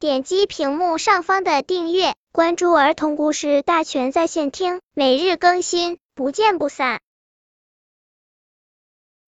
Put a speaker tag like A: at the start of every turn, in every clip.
A: 点击屏幕上方的订阅，关注儿童故事大全在线听，每日更新，不见不散。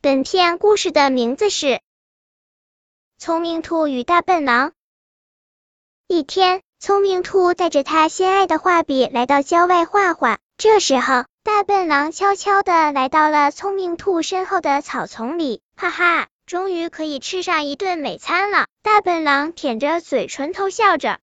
A: 本片故事的名字是《聪明兔与大笨狼》。一天，聪明兔带着他心爱的画笔来到郊外画画，这时候，大笨狼悄悄的来到了聪明兔身后的草丛里，哈哈。终于可以吃上一顿美餐了，大笨狼舔着嘴唇偷笑着。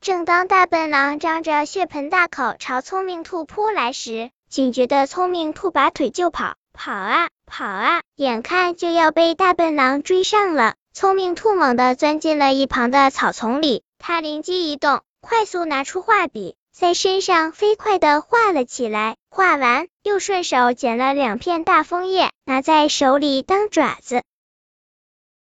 A: 正当大笨狼张着血盆大口朝聪明兔扑来时，警觉的聪明兔拔腿就跑，跑啊跑啊，眼看就要被大笨狼追上了。聪明兔猛地钻进了一旁的草丛里，他灵机一动，快速拿出画笔。在身上飞快的画了起来，画完又顺手捡了两片大枫叶，拿在手里当爪子。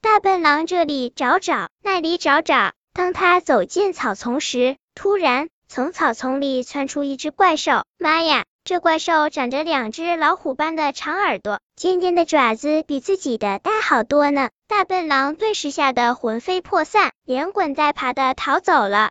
A: 大笨狼这里找找，那里找找。当他走进草丛时，突然从草丛里窜出一只怪兽。妈呀，这怪兽长着两只老虎般的长耳朵，尖尖的爪子比自己的大好多呢。大笨狼顿时吓得魂飞魄散，连滚带爬的逃走了。